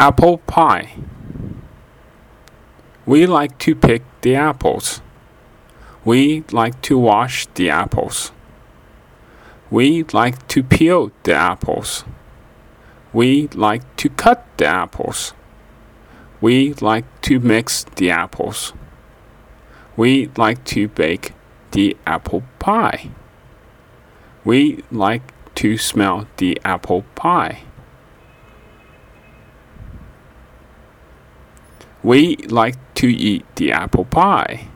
Apple pie. We like to pick the apples. We like to wash the apples. We like to peel the apples. We like to cut the apples. We like to mix the apples. We like to bake the apple pie. We like to smell the apple pie. We like to eat the apple pie.